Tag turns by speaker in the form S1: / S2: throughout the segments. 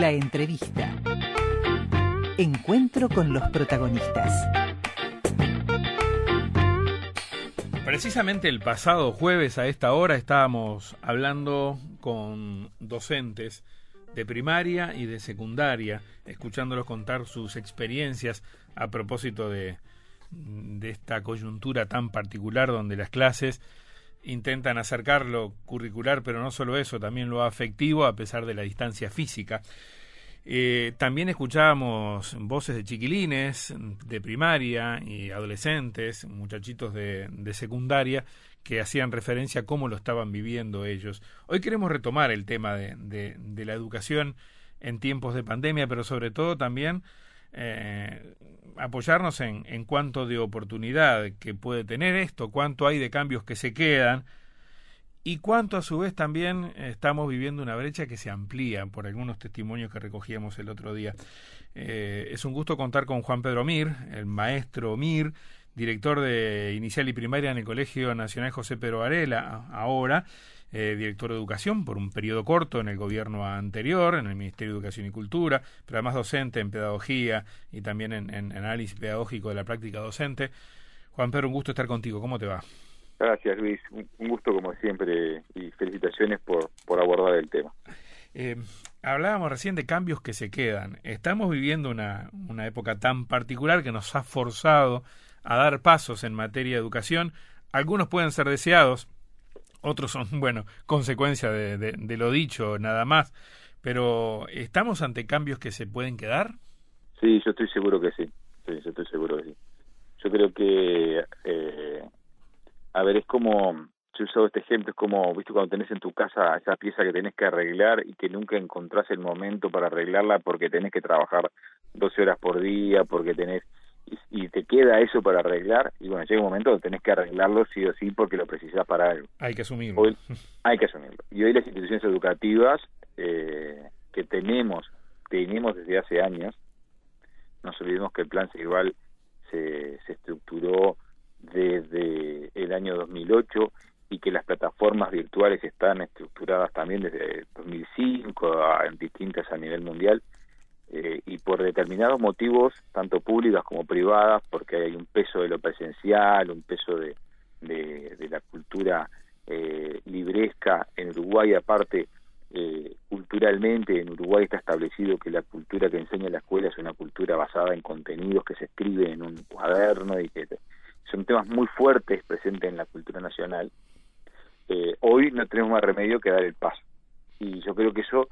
S1: La entrevista. Encuentro con los protagonistas.
S2: Precisamente el pasado jueves a esta hora estábamos hablando con docentes de primaria y de secundaria, escuchándolos contar sus experiencias a propósito de, de esta coyuntura tan particular donde las clases intentan acercar lo curricular, pero no solo eso, también lo afectivo a pesar de la distancia física. Eh, también escuchábamos voces de chiquilines, de primaria y adolescentes, muchachitos de, secundaria, que hacían referencia a cómo lo estaban viviendo ellos. Hoy queremos retomar el tema de, la educación en tiempos de pandemia, pero sobre todo también eh, apoyarnos en, en cuanto de oportunidad que puede tener esto, cuánto hay de cambios que se quedan y cuánto a su vez también estamos viviendo una brecha que se amplía por algunos testimonios que recogíamos el otro día. Eh, es un gusto contar con Juan Pedro Mir, el maestro Mir, director de inicial y primaria en el Colegio Nacional José Pedro Varela, ahora eh, director de educación por un periodo corto en el gobierno anterior, en el Ministerio de Educación y Cultura, pero además docente en pedagogía y también en, en análisis pedagógico de la práctica docente. Juan Pedro, un gusto estar contigo. ¿Cómo te va?
S3: Gracias, Luis. Un gusto, como siempre, y felicitaciones por, por abordar el tema.
S2: Eh, hablábamos recién de cambios que se quedan. Estamos viviendo una, una época tan particular que nos ha forzado a dar pasos en materia de educación. Algunos pueden ser deseados, otros son, bueno, consecuencia de, de, lo dicho, nada más. Pero, ¿estamos ante cambios que se pueden quedar?
S3: Sí, yo estoy seguro que sí. Sí, yo estoy seguro que sí. Yo creo que eh, a ver, es como, yo he usado este ejemplo, es como, viste, cuando tenés en tu casa esa pieza que tenés que arreglar y que nunca encontrás el momento para arreglarla porque tenés que trabajar 12 horas por día, porque tenés, y, te queda eso para arreglar, y bueno, llega un momento donde tenés que arreglarlo sí o sí porque lo precisás para algo.
S2: Hay que asumirlo.
S3: hay que asumirlo. Y hoy las instituciones educativas eh, que tenemos, tenemos desde hace años, no olvidemos que el plan igual se, se estructuró desde el año 2008 y que las plataformas virtuales están estructuradas también desde 2005 en distintas a nivel mundial eh, y por determinados motivos tanto públicas como privadas porque hay un peso de lo presencial un peso de, de, la cultura eh, libresca en Uruguay aparte eh, culturalmente en Uruguay está establecido que la cultura que enseña la escuela es una cultura basada en contenidos que se escriben en un cuaderno y que son temas muy fuertes presentes en la cultura nacional, eh, hoy no tenemos más remedio que dar el paso. Y yo creo que eso,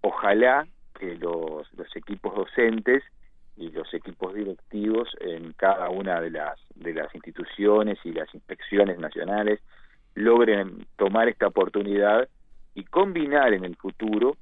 S3: ojalá que los, los equipos docentes y los equipos directivos en cada una de las, de las instituciones y las inspecciones nacionales logren tomar esta oportunidad y combinar en el futuro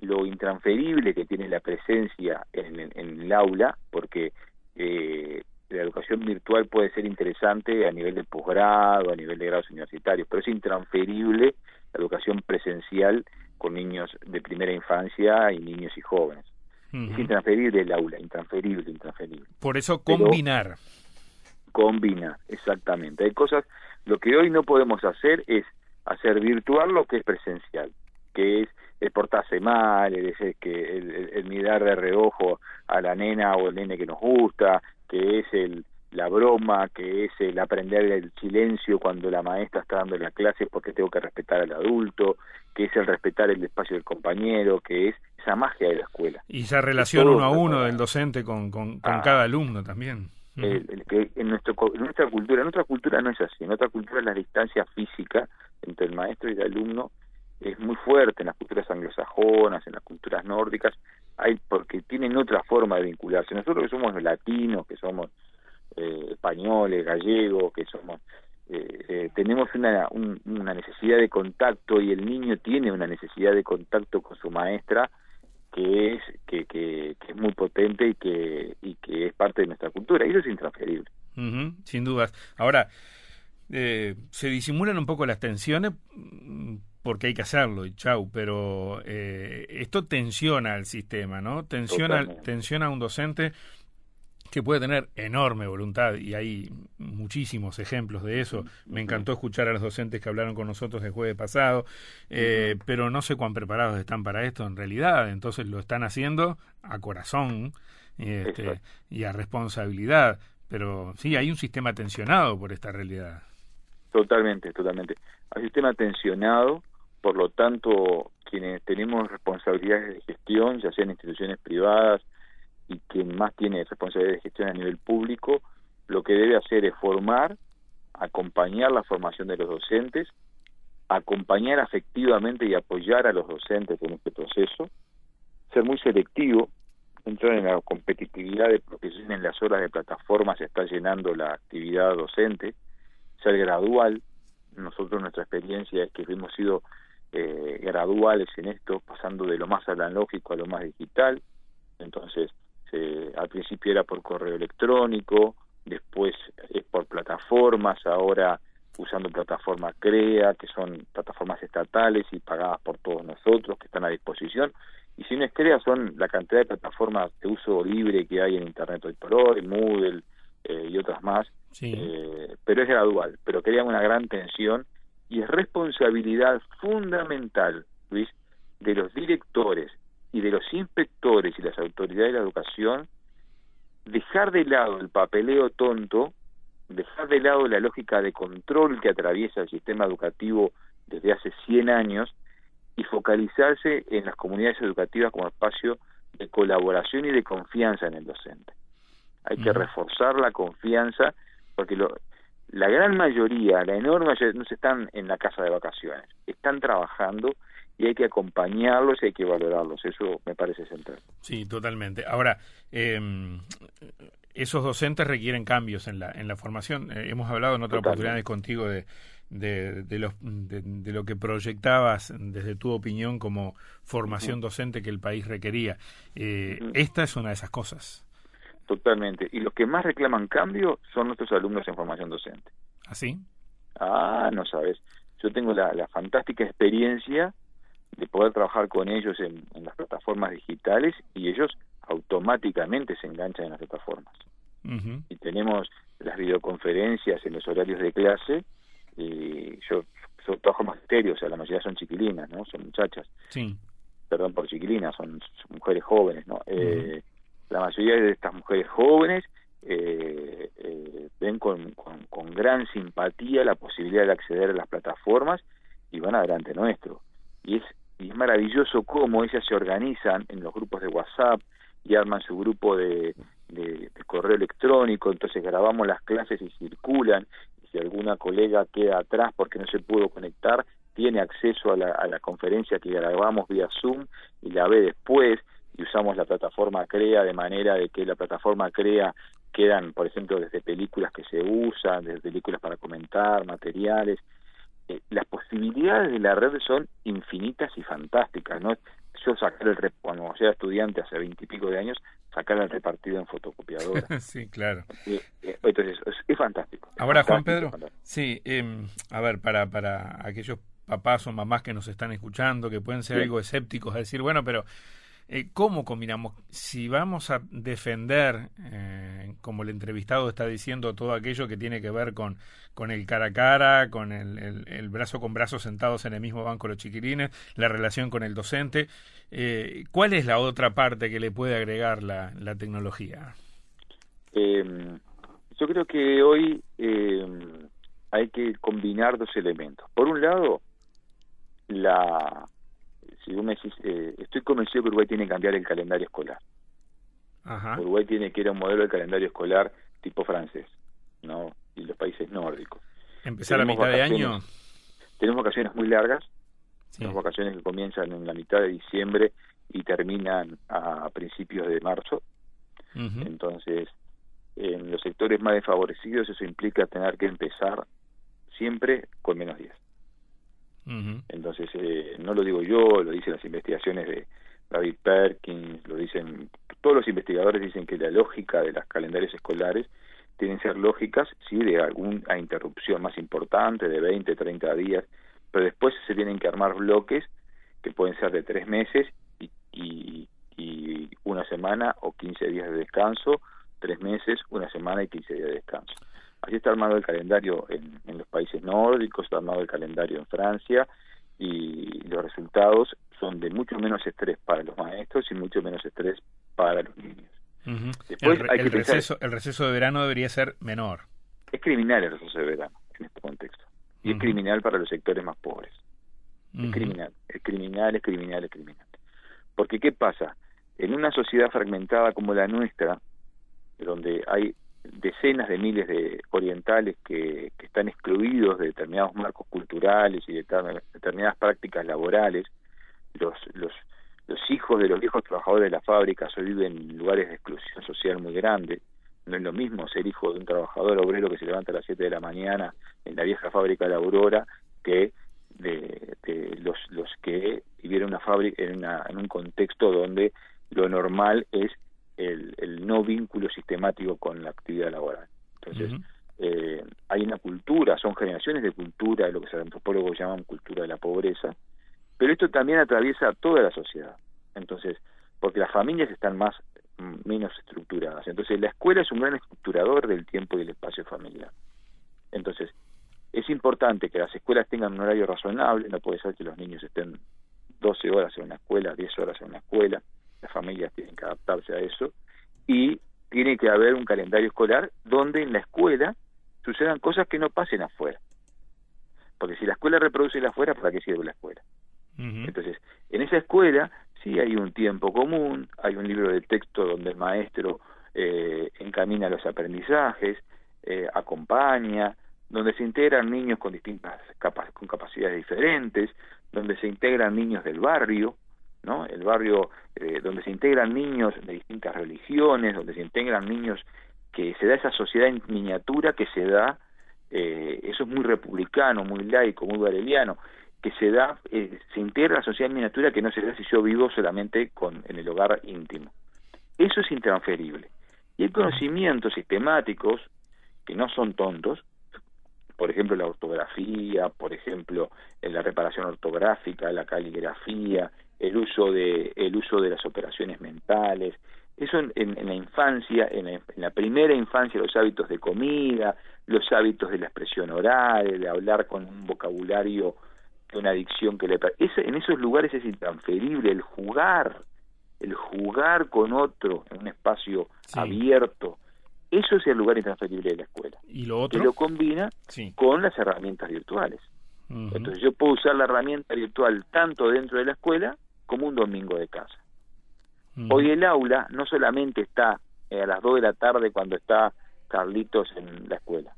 S3: lo intransferible que tiene la presencia en, en el aula, porque eh, la educación virtual puede ser interesante a nivel de posgrado, a nivel de grados universitarios, pero es intransferible la educación presencial con niños de primera infancia y niños y jóvenes. Es intransferible el aula, intransferible, intransferible.
S2: Por eso combinar.
S3: combinar, exactamente. Hay cosas, lo que hoy no podemos hacer es hacer virtual lo que es presencial, que es el portarse mal, el, el, el, el mirar de reojo a la nena o el nene que nos gusta, que es el la broma, que es el aprender el silencio cuando la maestra está dando la clase porque tengo que respetar al adulto, que es el respetar el espacio del compañero, que es esa magia de la escuela.
S2: Y esa relación uno a uno del docente con, con, ah. cada alumno también.
S3: que en, nuestro, en nuestra cultura, en nuestra cultura no es así, en nuestra cultura la distancia física entre el maestro y el alumno es muy fuerte en las culturas anglosajonas, en las culturas nórdicas, hay porque tienen otra forma de vincularse. Nosotros que somos latinos, que somos eh, españoles, gallegos, que somos eh, eh, tenemos una, una necesidad de contacto y el niño tiene una necesidad de contacto con su maestra que es que, que, es muy potente y que y que es parte de nuestra cultura. Y eso es intransferible.
S2: Sin dudas. Ahora se disimulan un poco las tensiones porque hay que hacerlo y chau, pero eh, esto tensiona al sistema, ¿no? Tensiona, tensiona a un docente que puede tener enorme voluntad y hay muchísimos ejemplos de eso. Me encantó escuchar a los docentes que hablaron con nosotros el jueves pasado, eh, pero no sé cuán preparados están para esto en realidad. Entonces lo están haciendo a corazón este, y a responsabilidad. Pero sí, hay un sistema tensionado por esta realidad.
S3: Totalmente, totalmente. Hay un sistema tensionado, por lo tanto, quienes tenemos responsabilidades de gestión, ya sean instituciones privadas, y quien más tiene responsabilidad de gestión a nivel público, lo que debe hacer es formar, acompañar la formación de los docentes, acompañar afectivamente y apoyar a los docentes en este proceso, ser muy selectivo, entrar en la competitividad de profesión en las horas de plataforma se está llenando la actividad docente, ser gradual, nosotros nuestra experiencia es que hemos sido eh, graduales en esto, pasando de lo más analógico a lo más digital, entonces eh, al principio era por correo electrónico, después es por plataformas, ahora usando plataforma CREA, que son plataformas estatales y pagadas por todos nosotros, que están a disposición. Y si no es CREA, son la cantidad de plataformas de uso libre que hay en Internet hoy por hoy, Moodle eh, y otras más. Eh, pero es gradual, pero crea una gran tensión y es responsabilidad fundamental, Luis, de los directores y de los inspectores y las autoridades de la educación dejar de lado el papeleo tonto, dejar de lado la lógica de control que atraviesa el sistema educativo desde hace 100 años y focalizarse en las comunidades educativas como espacio de colaboración y de confianza en el docente. Hay que reforzar la confianza porque lo, la gran mayoría, la enorme mayoría, no se están en la casa de vacaciones, están trabajando y hay que acompañarlos y hay que valorarlos. Eso me parece central.
S2: Sí, totalmente. Ahora, eh, esos docentes requieren cambios en la, en la formación. Eh, hemos hablado en otras oportunidades contigo de, de, de, los, de, lo que proyectabas desde tu opinión como formación docente que el país requería. Eh, esta es una de esas cosas.
S3: Totalmente. Y los que más reclaman cambio son nuestros alumnos en formación docente.
S2: ¿Así?
S3: ¿Ah, no sabes. Yo tengo la, la fantástica experiencia de poder trabajar con ellos en, las plataformas digitales y ellos automáticamente se enganchan en las plataformas. Y tenemos las videoconferencias en los horarios de clase y yo, yo trabajo magisterio, o sea, la mayoría son chiquilinas, ¿no? Son muchachas.
S2: Sí.
S3: Perdón por chiquilinas, son, mujeres jóvenes, ¿no? eh, la mayoría de estas mujeres jóvenes eh, eh, ven con, con, con gran simpatía la posibilidad de acceder a las plataformas y van adelante nuestro. Y es es maravilloso cómo ellas se organizan en los grupos de WhatsApp y arman su grupo de, de, correo electrónico, entonces grabamos las clases y circulan, si alguna colega queda atrás porque no se pudo conectar, tiene acceso a la, a la conferencia que grabamos vía Zoom y la ve después, y usamos la plataforma CREA de manera de que la plataforma CREA quedan, por ejemplo, desde películas que se usan, desde películas para comentar, materiales, eh, las posibilidades de la red son infinitas y fantásticas, ¿no? Yo sacar el cuando era estudiante hace veintipico de años, sacar el repartido en fotocopiadora.
S2: sí, claro.
S3: Eh, eh, entonces, es, fantástico.
S2: Ahora, Juan Pedro, sí, em, a ver, para, para aquellos papás o mamás que nos están escuchando, que pueden ser algo escépticos, a decir, bueno, pero eh, ¿Cómo combinamos? Si vamos a defender, eh, como el entrevistado está diciendo, todo aquello que tiene que ver con, con el cara a cara, con el, brazo con brazo sentados en el mismo banco los chiquilines, la relación con el docente, eh, ¿cuál es la otra parte que le puede agregar la, la tecnología?
S3: Em, yo creo que hoy em, hay que combinar dos elementos. Por un lado, la si vos me decís, eh, estoy convencido que Uruguay tiene que cambiar el calendario escolar. Uruguay tiene que ir a un modelo de calendario escolar tipo francés, ¿no? Y los países nórdicos.
S2: ¿Empezar a mitad de año?
S3: Tenemos vacaciones muy largas, tenemos vacaciones que comienzan en la mitad de diciembre y terminan a principios de marzo. Entonces, en los sectores más desfavorecidos eso implica tener que empezar siempre con menos Entonces, eh, no lo digo yo, lo dicen las investigaciones de David Perkins, lo dicen, todos los investigadores dicen que la lógica de las calendarios escolares tienen que ser lógicas, sí, de alguna interrupción más importante, de 20, 30 días, pero después se tienen que armar bloques que pueden ser de tres meses y, y, y una semana o 15 días de descanso, tres meses, una semana y 15 días de descanso. Así está armado el calendario en, en los países nórdicos, está armado el calendario en Francia y los resultados son de mucho menos estrés para los maestros y mucho menos estrés para los niños.
S2: Después el, hay que receso, el receso de verano debería ser menor.
S3: Es criminal el receso de verano en este contexto. Y es criminal para los sectores más pobres. Es criminal, es criminal, es criminal, es criminal. Porque ¿qué pasa? En una sociedad fragmentada como la nuestra, donde hay decenas de miles de orientales que, están excluidos de determinados marcos culturales y de determinadas prácticas laborales, los, los, los hijos de los viejos trabajadores de la fábrica hoy viven en lugares de exclusión social muy grande. No es lo mismo ser hijo de un trabajador obrero que se levanta a las 7 de la mañana en la vieja fábrica de la Aurora que de los, los que vivieron una fábrica en, una, en un contexto donde lo normal es el, el no vínculo sistemático con la actividad laboral. Entonces, eh, hay una cultura, son generaciones de cultura, de lo que los antropólogos llaman cultura de la pobreza, pero esto también atraviesa toda la sociedad. Entonces, porque las familias están más mm, menos estructuradas. Entonces, la escuela es un gran estructurador del tiempo y el espacio familiar. Entonces, es importante que las escuelas tengan un horario razonable, no puede ser que los niños estén 12 horas en una escuela, 10 horas en una escuela, las familias tienen que adaptarse a eso, y tiene que haber un calendario escolar donde en la escuela sucedan cosas que no pasen afuera. Porque si la escuela reproduce la afuera, ¿para qué sirve la escuela? Entonces, en esa escuela sí hay un tiempo común, hay un libro de texto donde el maestro eh, encamina los aprendizajes, eh, acompaña, donde se integran niños con distintas capas, con capacidades diferentes, donde se integran niños del barrio, ¿no? El barrio eh, donde se integran niños de distintas religiones, donde se integran niños que se da esa sociedad en miniatura que se da, eh, eso es muy republicano, muy laico, muy bareliano, que se da, eh, se integra la sociedad en miniatura que no se da si yo vivo solamente con, en el hogar íntimo. Eso es intransferible. Y hay conocimientos sistemáticos, que no son tontos, por ejemplo la ortografía, por ejemplo en la reparación ortográfica, la caligrafía, el uso de el uso de las operaciones mentales, eso en, la infancia, en la, primera infancia, los hábitos de comida, los hábitos de la expresión oral, de hablar con un vocabulario una adicción que le ese, en esos lugares es intransferible el jugar el jugar con otro en un espacio abierto eso es el lugar intransferible de la escuela.
S2: Y lo otro
S3: y lo combina con las herramientas virtuales. Entonces yo puedo usar la herramienta virtual tanto dentro de la escuela como un domingo de casa. Hoy el aula no solamente está eh, a las 2 de la tarde cuando está Carlitos en la escuela.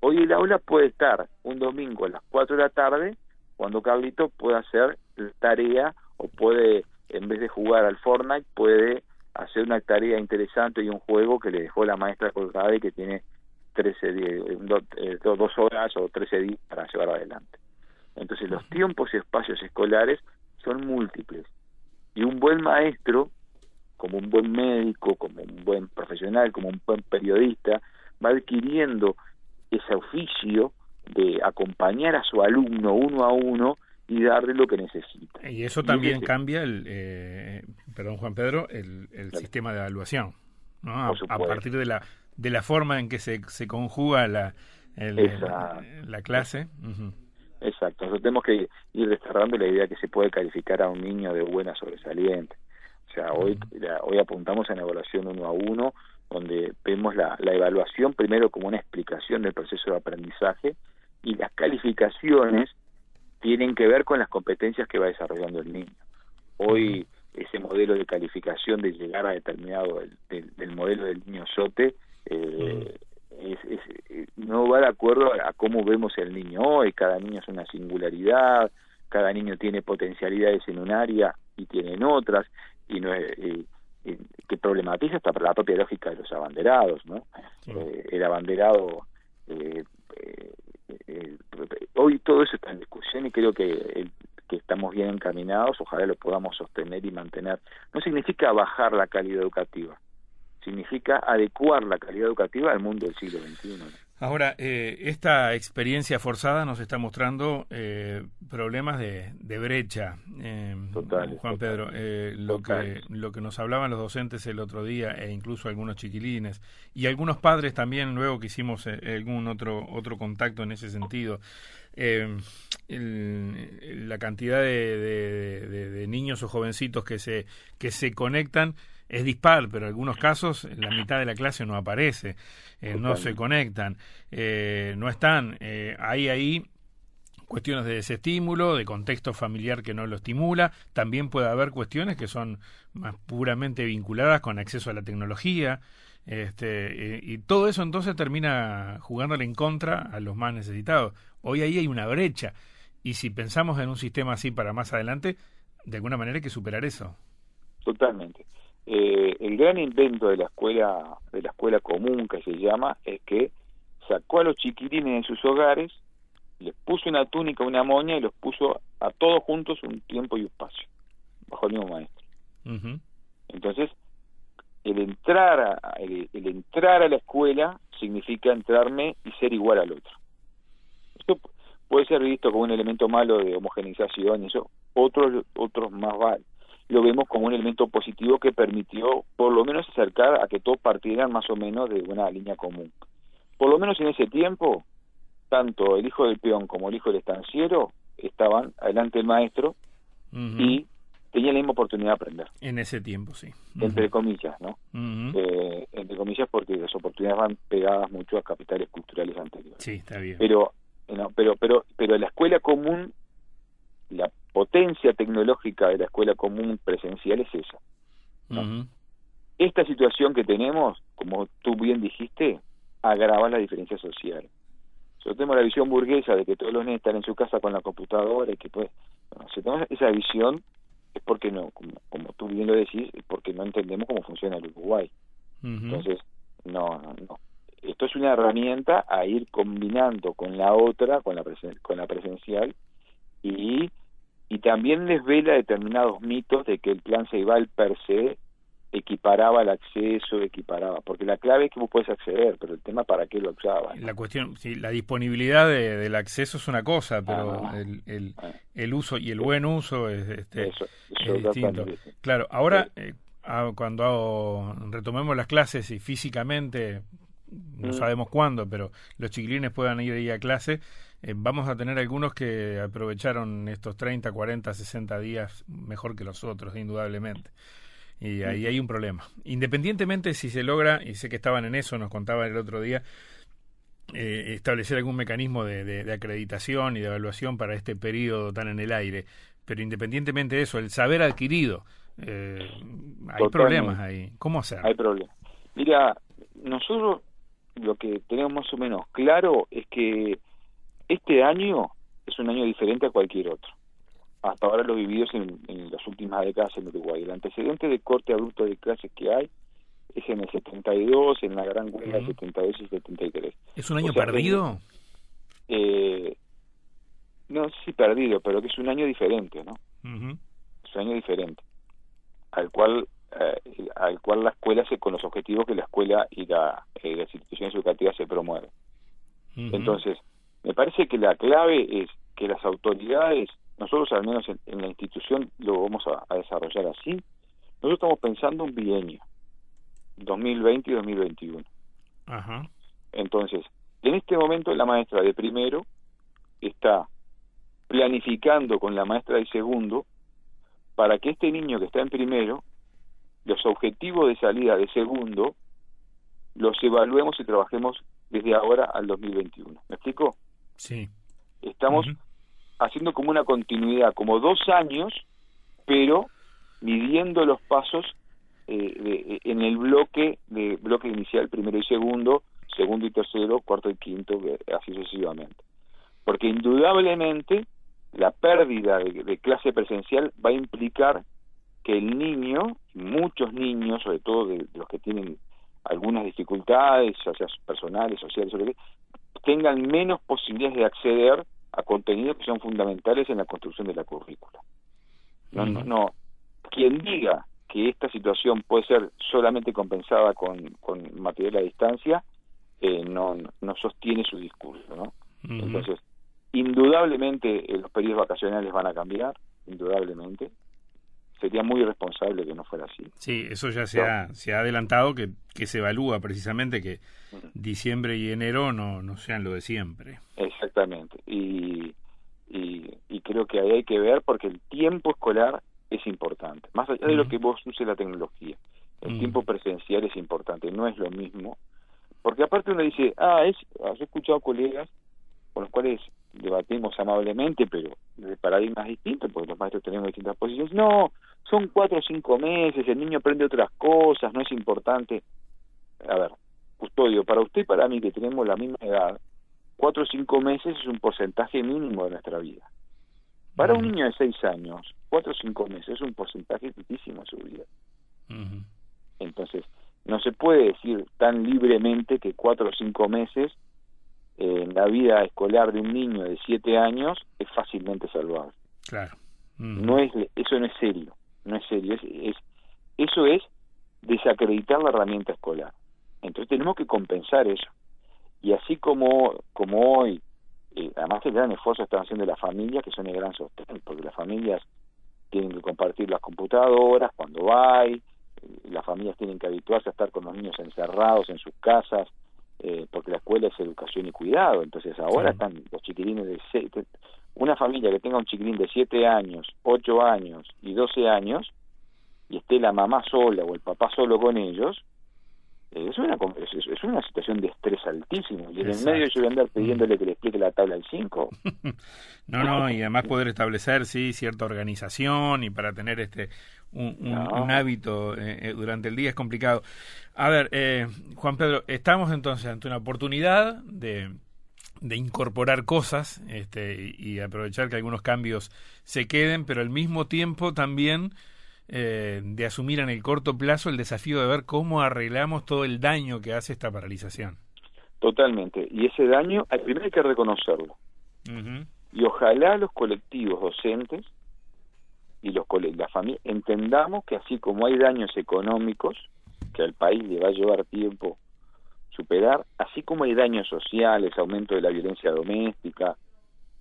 S3: Hoy el aula puede estar un domingo a las 4 de la tarde cuando Carlito puede hacer tarea o puede, en vez de jugar al Fortnite, puede hacer una tarea interesante y un juego que le dejó la maestra colgada y que tiene 13 eh, dos horas o 13 días para llevar adelante. Entonces los tiempos y espacios escolares son múltiples y un buen maestro, como un buen médico, como un buen profesional, como un buen periodista, va adquiriendo ese oficio de acompañar a su alumno uno a uno y darle lo que necesita.
S2: Y eso también cambia el, eh, perdón Juan Pedro, el, sistema de evaluación, ¿no? A, partir de la de la forma en que se, se conjuga la la clase.
S3: Exacto, nosotros tenemos que ir desterrando la idea que se puede calificar a un niño de buena sobresaliente. O sea, hoy, hoy apuntamos en la evaluación uno a uno, donde vemos la, la evaluación primero como una explicación del proceso de aprendizaje y las calificaciones tienen que ver con las competencias que va desarrollando el niño. Hoy ese modelo de calificación de llegar a determinado del, modelo del niño SOTE eh, es, no va de acuerdo a, cómo vemos el niño hoy. Cada niño es una singularidad, cada niño tiene potencialidades en un área y tiene en otras, y no que problematiza hasta la propia lógica de los abanderados, ¿no? Eh, el abanderado eh, eh, hoy todo eso está en discusión y creo que, que estamos bien encaminados, ojalá lo podamos sostener y mantener. No significa bajar la calidad educativa, significa adecuar la calidad educativa al mundo del siglo XXI.
S2: Ahora, eh, esta experiencia forzada nos está mostrando eh, problemas de, de brecha, eh, Juan Pedro. Lo, que, lo que nos hablaban los docentes el otro día, e incluso algunos chiquilines, y algunos padres también, luego que hicimos eh, algún otro, otro contacto en ese sentido. El, la cantidad de, de, de, niños o jovencitos que se, que se conectan es dispar, pero en algunos casos la mitad de la clase no aparece, eh, no se conectan, eh, no están. Eh, hay ahí cuestiones de desestímulo, de contexto familiar que no lo estimula, también puede haber cuestiones que son más puramente vinculadas con acceso a la tecnología, este, y todo eso entonces termina jugándole en contra a los más necesitados. Hoy ahí hay una brecha, y si pensamos en un sistema así para más adelante, de alguna manera hay que superar eso.
S3: Totalmente. Eh, el gran invento de la escuela de la escuela común que se llama es que sacó a los chiquilines de sus hogares, les puso una túnica, una moña y los puso a todos juntos un tiempo y un espacio bajo el mismo maestro. Entonces, el entrar a, el, entrar a la escuela significa entrarme y ser igual al otro. Esto puede ser visto como un elemento malo de homogenización y eso otros otros más vale lo vemos como un elemento positivo que permitió por lo menos acercar a que todos partieran más o menos de una línea común. Por lo menos en ese tiempo, tanto el hijo del peón como el hijo del estanciero estaban adelante del maestro y tenían la misma oportunidad de aprender.
S2: En ese tiempo, sí.
S3: Entre comillas, ¿no? Eh, entre comillas porque las oportunidades van pegadas mucho a capitales culturales anteriores.
S2: Sí, está bien.
S3: Pero, no, pero, pero, pero la escuela común, la potencia tecnológica de la escuela común presencial es esa. Esta situación que tenemos, como tú bien dijiste, agrava la diferencia social. Nosotros tenemos la visión burguesa de que todos los niños están en su casa con la computadora y que pues, si tenemos esa visión es porque no, como, como, tú bien lo decís, es porque no entendemos cómo funciona el Uruguay. Entonces, no, no, no. Esto es una herramienta a ir combinando con la otra, con la, con la presencial, y y también desvela determinados mitos de que el plan Ceibal per se equiparaba el acceso, equiparaba, porque la clave es que vos puedes acceder, pero el tema para qué lo usabas.
S2: La cuestión, sí, la disponibilidad del acceso es una cosa, pero ah, el, el, ah. el, uso y el buen uso es, este, distinto. Claro, ahora eh, cuando retomemos las clases y físicamente, no mm. sabemos cuándo, pero los chiquilines puedan ir ahí a clase, eh, vamos a tener algunos que aprovecharon estos 30, 40, 60 días mejor que los otros, indudablemente. Y ahí hay un problema. Independientemente si se logra, y sé que estaban en eso, nos contaban el otro día, eh, establecer algún mecanismo de, acreditación y de evaluación para este periodo tan en el aire. Pero independientemente de eso, el saber adquirido, eh, hay problemas ahí. ¿Cómo hacer?
S3: Hay problemas. Mira, nosotros lo que tenemos más o menos claro es que este año es un año diferente a cualquier otro. Hasta ahora lo vividos en, en las últimas décadas en Uruguay. El antecedente de corte abrupto de clases que hay es en el 72, en la gran huelga del 72 y 73.
S2: ¿Es un año perdido?
S3: Eh, no sé si perdido, pero que es un año diferente, ¿no? Es un año diferente, al cual eh, al cual la escuela se con los objetivos que la escuela y la, eh, las instituciones educativas se promueven. Entonces, me parece que la clave es que las autoridades, nosotros al menos en, la institución lo vamos a, desarrollar así, nosotros estamos pensando un bienio, 2020 y 2021. Ajá. Entonces, en este momento la maestra de primero está planificando con la maestra de segundo para que este niño que está en primero, los objetivos de salida de segundo, los evaluemos y trabajemos desde ahora al 2021. ¿Me explico?
S2: Sí.
S3: Estamos haciendo como una continuidad, como dos años, pero midiendo los pasos eh, eh, en el bloque de bloque inicial, primero y segundo, segundo y tercero, cuarto y quinto, así sucesivamente. Porque indudablemente la pérdida de, clase presencial va a implicar que el niño, muchos niños, sobre todo de, los que tienen algunas dificultades, ya sea personales, sociales, tengan menos posibilidades de acceder a contenidos que son fundamentales en la construcción de la currícula. No, no, no. Quien diga que esta situación puede ser solamente compensada con, con material a distancia, eh, no, no sostiene su discurso, ¿no? Entonces, indudablemente eh, los periodos vacacionales van a cambiar, indudablemente. Sería muy irresponsable que no fuera así.
S2: Sí, eso ya se, ha, se ha adelantado que, que se evalúa precisamente que diciembre y enero no, no sean lo de siempre.
S3: Exactamente. Y, y, y creo que ahí hay que ver porque el tiempo escolar es importante. Más allá de lo que vos uses la tecnología, el
S2: Mm.
S3: tiempo presencial es importante, no es lo mismo. Porque aparte uno dice, ah, es, ah, yo he escuchado colegas con los cuales debatimos amablemente, pero de paradigmas distintos, porque los maestros tenemos distintas posiciones. No, son cuatro o cinco meses, el niño aprende otras cosas, no es importante. A ver, custodio, para usted y para mí que tenemos la misma edad, cuatro o cinco meses es un porcentaje mínimo de nuestra vida. Para un niño de seis años, cuatro o cinco meses es un porcentaje altísimo de su vida. Entonces, no se puede decir tan libremente que cuatro o cinco meses eh, en la vida escolar de un niño de siete años es fácilmente salvable.
S2: Claro.
S3: No es, eso no es serio, no es serio, es, es- eso es desacreditar la herramienta escolar. Entonces tenemos que compensar eso. Y así como, como hoy, eh, además el gran esfuerzo están haciendo las familias, que son el gran sostén, porque las familias tienen que compartir las computadoras cuando hay, eh, las familias tienen que habituarse a estar con los niños encerrados en sus casas, eh, porque la escuela es educación y cuidado. Entonces ahora
S2: Sí.
S3: están los chiquilines de una familia que tenga un chiquilín de 7 años, 8 años y 12 años, y esté la mamá sola o el papá solo con ellos, eh, es, una, es, es una situación de estrés altísimo. Y en el medio yo voy a andar pidiéndole que le explique la tabla del 5.
S2: No, no, y además poder establecer, sí, cierta organización y para tener este un, un-
S3: No.
S2: un hábito eh, eh, durante el día es complicado. A ver, eh, Juan Pedro, estamos entonces ante una oportunidad de, de incorporar cosas este, y, aprovechar que algunos cambios se queden, pero al mismo tiempo también eh, de asumir en el corto plazo el desafío de ver cómo arreglamos todo el daño que hace esta paralización.
S3: Totalmente. Y ese daño, primero hay que reconocerlo. Y ojalá los colectivos docentes y los la familia entendamos que así como hay daños económicos que al país le va a llevar tiempo superar, así como hay daños sociales, aumento de la violencia doméstica,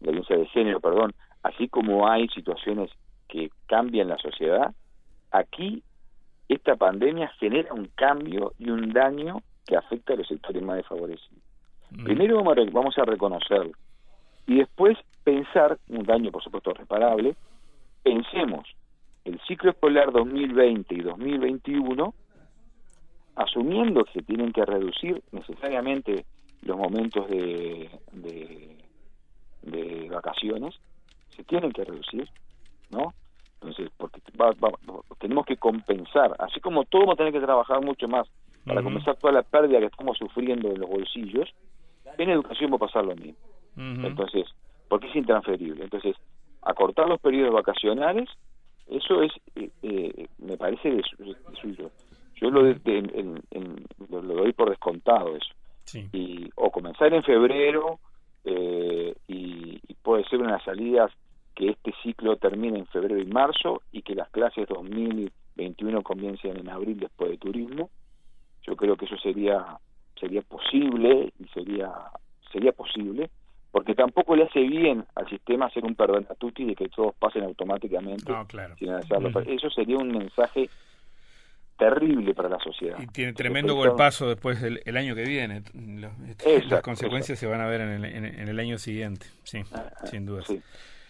S3: la violencia de género, perdón, así como hay situaciones que cambian la sociedad, aquí esta pandemia genera un cambio y un daño que afecta a los sectores más desfavorecidos.
S2: Mm.
S3: Primero vamos a, re- vamos a reconocerlo y después pensar, un daño por supuesto reparable, pensemos el ciclo escolar 2020 y 2021 asumiendo que se tienen que reducir necesariamente los momentos de, de, de vacaciones, se tienen que reducir, ¿no? Entonces, porque va- va- tenemos que compensar, así como todos vamos a tener que trabajar mucho más para compensar toda la pérdida que estamos sufriendo en los bolsillos, en educación va a pasar lo mismo. Entonces, porque es intransferible. Entonces, acortar los periodos vacacionales, eso es, eh, eh, me parece de, su- de suyo. Yo lo, de- de- en- en- lo, lo doy por descontado eso.
S2: Sí.
S3: Y, o comenzar en febrero eh, y, y puede ser unas salidas que este ciclo termine en febrero y marzo y que las clases 2021 comiencen en abril después de turismo. Yo creo que eso sería sería posible y sería sería posible porque tampoco le hace bien al sistema hacer un perdón a tutti de que todos pasen automáticamente
S2: No, claro.
S3: sin hacerlo.
S2: Ujú.
S3: Eso sería un mensaje terrible para la sociedad.
S2: Y tiene tremendo golpazo después del el año que viene. Lo-
S3: Exacto,
S2: las consecuencias se van a ver en el, en, en el año siguiente. Sí,
S3: Ah, ah,
S2: sin duda.
S3: Sí,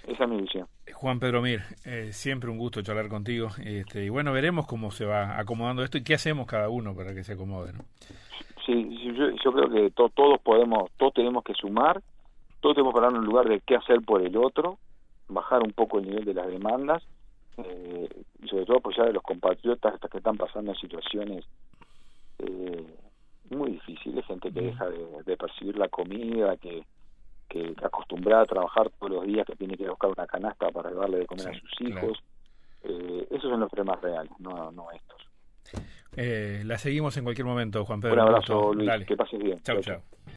S3: esa es mi visión.
S2: Juan Pedro Mir, eh, siempre un gusto charlar contigo. Este, y bueno, veremos cómo se va acomodando esto y qué hacemos cada uno para que se acomode. ¿no?
S3: Sí, sí, yo, yo creo que to- todos podemos, todos tenemos que sumar, todos tenemos que hablar en un lugar de qué hacer por el otro, bajar un poco el nivel de las demandas eh, y sobre todo apoyar a los compatriotas que están pasando en situaciones eh, muy difíciles, gente que deja de, de percibir la comida, que, que acostumbrada a trabajar todos los días, que tiene que buscar una canasta para darle de comer
S2: Sí,
S3: a sus
S2: claro.
S3: hijos. Eh, esos son los problemas reales, no, no estos.
S2: Eh, la seguimos en cualquier momento, Juan Pedro.
S3: Un abrazo. Luis,
S2: Dale.
S3: que pases bien. Chau.
S2: chau.